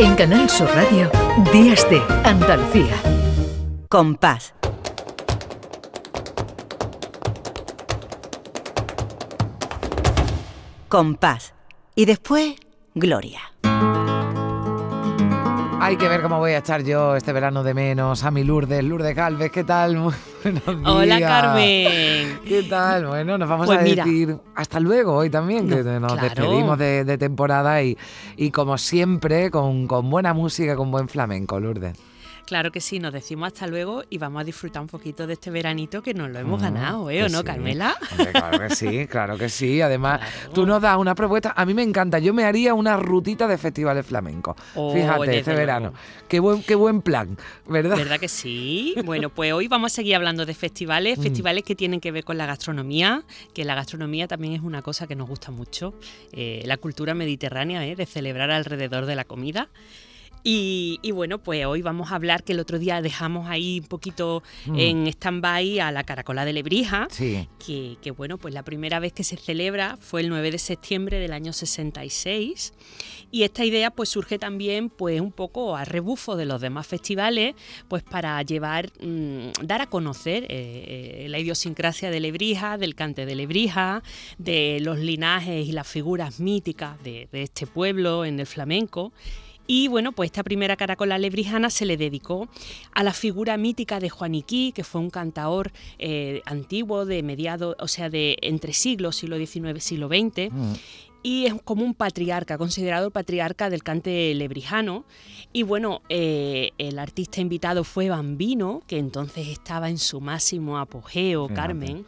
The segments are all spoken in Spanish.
En Canal Sur Radio, Días de Andalucía. Compás. Compás. Y después, Gloria. Hay que ver cómo voy a echar yo este verano de menos a mi Lourdes. Lourdes Galvez, ¿qué tal? Muy. Hola Carmen. ¿Qué tal? Bueno, nos vamos Pues a mira. decir hasta luego hoy también, que No, nos claro. despedimos de, de temporada y, y como siempre, con, con buena música, con buen flamenco, Lourdes. Claro que sí, nos decimos hasta luego y vamos a disfrutar un poquito de este veranito que nos lo hemos Mm, ganado, ¿eh? ¿O que no, sí. Carmela? Hombre, claro que sí, claro que sí. Además, Claro. tú nos das una propuesta. A mí me encanta. Yo me haría una rutita de festivales flamencos. Oh, Fíjate, este verano. Qué buen, qué buen plan, ¿verdad? ¿Verdad que sí? Bueno, pues hoy vamos a seguir hablando de festivales, Mm. festivales que tienen que ver con la gastronomía, que la gastronomía también es una cosa que nos gusta mucho, eh, la cultura mediterránea, ¿eh? de celebrar alrededor de la comida. Y, y bueno, pues hoy vamos a hablar que el otro día dejamos ahí un poquito Mm. en stand-by a la caracola de Lebrija. Sí. que, que, bueno, pues la primera vez que se celebra fue el 9 de septiembre del año 66 y esta idea pues surge también pues un poco a rebufo de los demás festivales pues para llevar, mm, dar a conocer eh, eh, la idiosincrasia de Lebrija, del cante de Lebrija, de los linajes y las figuras míticas de, de este pueblo en el flamenco. Y bueno, pues esta primera caracola lebrijana se le dedicó a la figura mítica de Juaniquí, que fue un cantaor eh, antiguo de mediados, o sea, de entre siglos, siglo XIX, siglo XX. Y es como un patriarca, considerado el patriarca del cante lebrijano. Y bueno, eh, el artista invitado fue Bambino, que entonces estaba en su máximo apogeo. Carmen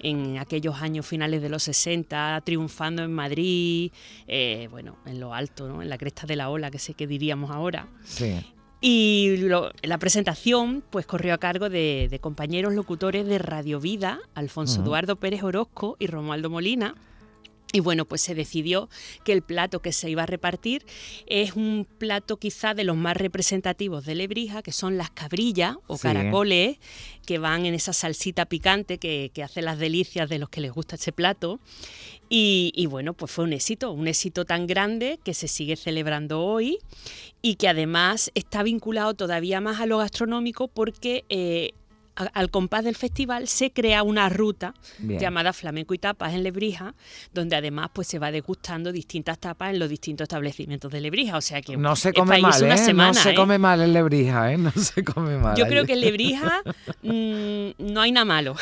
en aquellos años finales de los 60, triunfando en Madrid, eh, bueno, en lo alto, ¿no? en la cresta de la ola, que sé que diríamos ahora. Sí. Y lo- la presentación pues corrió a cargo de, de compañeros locutores de Radio Vida, Alfonso. Eduardo Pérez Orozco y Romualdo Molina. Y bueno, pues se decidió que el plato que se iba a repartir es un plato quizá de los más representativos de Lebrija, que son las cabrillas o Sí. caracoles, que van en esa salsita picante que, que hace las delicias de los que les gusta ese plato. Y, y bueno, pues fue un éxito, un éxito tan grande que se sigue celebrando hoy y que además está vinculado todavía más a lo gastronómico porque eh, a- al compás del festival se crea una ruta Bien. llamada Flamenco y Tapas en Lebrija, donde además pues se va degustando distintas tapas en los distintos establecimientos de Lebrija. O sea que No se come mal, una ¿eh? semana, no se ¿eh? come mal en Lebrija, ¿eh? No se come mal. Yo creo que en Lebrija mm, no hay nada malo.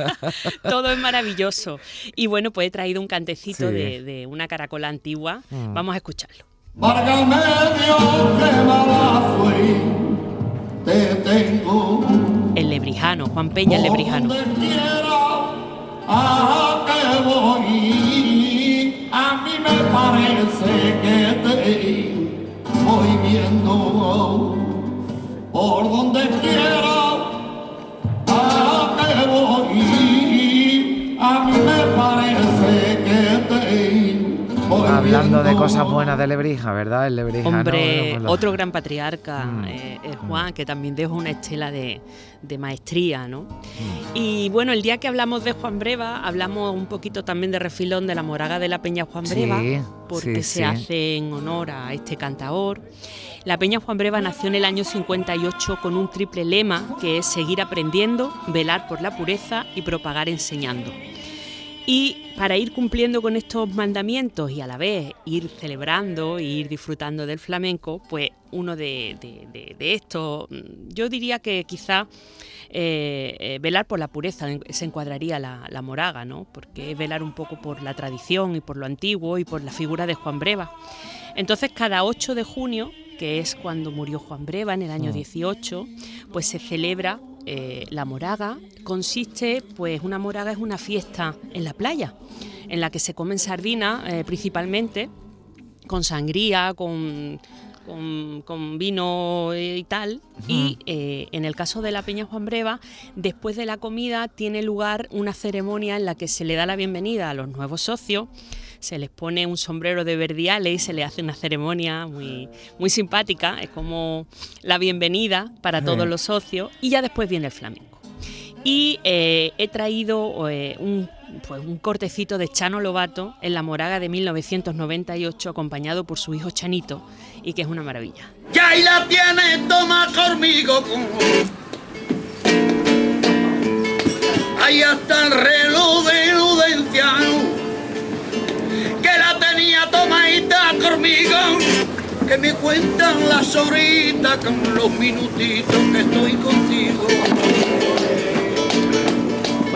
Todo es maravilloso. Y bueno, pues he traído un cantecito Sí. de, de una caracola antigua. Mm. Vamos a escucharlo. Que mala fui, te tengo. El lebrijano, Juan Peña el lebrijano. Quiera, a que voy, a mí me parece que te voy viendo. Por donde quiera, Hablando de cosas buenas de Lebrija, ¿verdad? El Lebrijano. Hombre, bueno, pues otro gran patriarca, Mm. eh, es Juan, que también dejó una estela de, de maestría, ¿no? Mm. Y bueno, el día que hablamos de Juan Breva, hablamos un poquito también de refilón de la moraga de la Peña Juan Sí, Breva, porque sí, se sí. hace en honor a este cantaor. La Peña Juan Breva nació en el año 58 con un triple lema que es seguir aprendiendo, velar por la pureza y propagar enseñando. Y para ir cumpliendo con estos mandamientos y a la vez ir celebrando e ir disfrutando del flamenco, pues uno de, de- de- de estos, mm, yo diría que quizá eh, eh, velar por la pureza se encuadraría la, la moraga, ¿no? Porque es velar un poco por la tradición y por lo antiguo y por la figura de Juan Breva. Entonces, cada 8 de junio, que es cuando murió Juan Breva en el año Mm. 18, pues se celebra eh, la moraga. Consiste, pues una moraga es una fiesta en la playa, en la que se comen sardinas eh, principalmente, con sangría, con, con, con vino y tal. Y eh, en el caso de la Peña Juan Breva, después de la comida tiene lugar una ceremonia en la que se le da la bienvenida a los nuevos socios. Se les pone un sombrero de verdiales y se le hace una ceremonia muy, muy simpática. Es como la bienvenida para todos los socios. Y ya después viene el flamenco. Y eh, he traído eh, un pues un cortecito de Chano Lobato en la Moraga de 1998 acompañado por su hijo Chanito y que es una maravilla. Ya ahí la tienes, toma conmigo. Ahí está el reloj de que la tenía tomadita conmigo, que me cuentan las horitas con los minutitos que estoy contigo.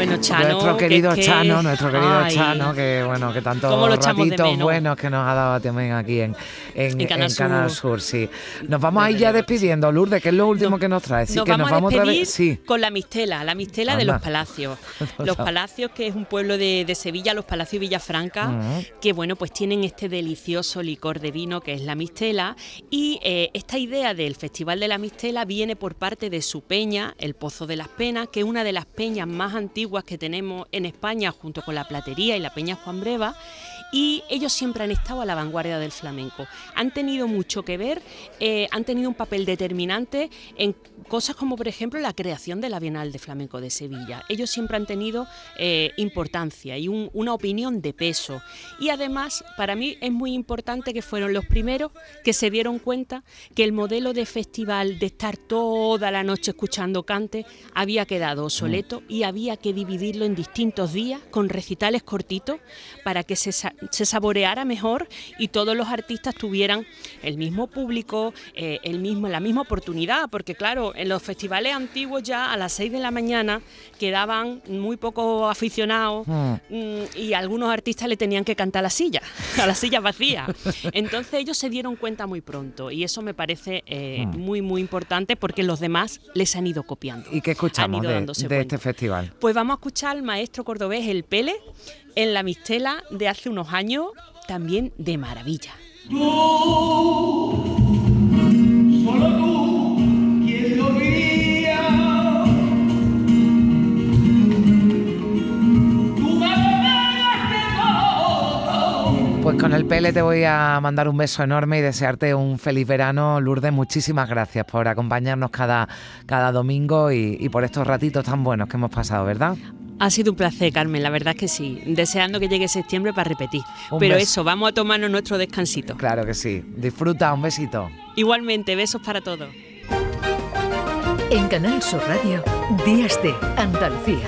Bueno, Chano. nuestro que- querido que- Chano, nuestro querido Ay, Chano, que bueno, que tantos ratitos buenos que nos ha dado también aquí en, en, En Canal en Canal Sur. Sí. Nos vamos a ir ya despidiendo, Lourdes, que es lo último que nos trae. Sí, nos que vamos, nos vamos a otra despedir vez. Sí. con la Mistela, la Mistela de los Palacios. Los Palacios, que es un pueblo de, de Sevilla, los Palacios Villafranca, Ujú. que bueno, pues tienen este delicioso licor de vino que es la Mistela. Y eh, esta idea del Festival de la Mistela viene por parte de su peña, el Pozo de las Penas, que es una de las peñas más antiguas que tenemos en España, junto con la Platería y la Peña Juan Breva. Y ellos siempre han estado a la vanguardia del flamenco. Han tenido mucho que ver, eh, han tenido un papel determinante en cosas como, por ejemplo, la creación de la Bienal de Flamenco de Sevilla. Ellos siempre han tenido eh, importancia y un- una opinión de peso. Y además, para mí es muy importante que fueron los primeros que se dieron cuenta que el modelo de festival de estar toda la noche escuchando cante había quedado obsoleto y había que dividirlo en distintos días con recitales cortitos para que se, sa- se saboreara mejor y todos los artistas tuvieran el mismo público, eh, el mismo, la misma oportunidad, porque claro, en los festivales antiguos ya a las 6 de la mañana quedaban muy pocos aficionados Mm. mm, y algunos artistas le tenían que cantar a la silla, a las sillas vacías. Entonces ellos se dieron cuenta muy pronto y eso me parece eh, Mm. muy, muy importante porque los demás les han ido copiando. ¿Y qué escuchamos Han ido de, de este festival? Pues vamos a escuchar al maestro cordobés El Pele en la mistela de hace unos años, también de maravilla. Pues con el Pele te voy a mandar un beso enorme y desearte un feliz verano. Lourdes, muchísimas gracias por acompañarnos cada, cada domingo y, y por estos ratitos tan buenos que hemos pasado, ¿verdad? Ha sido un placer, Carmen, la verdad es que sí. Deseando que llegue septiembre para repetir. Un Pero beso. eso, vamos a tomarnos nuestro descansito. Claro que sí. Disfruta, un besito. Igualmente, besos para todos. En Canal Sur Radio, Días de Andalucía.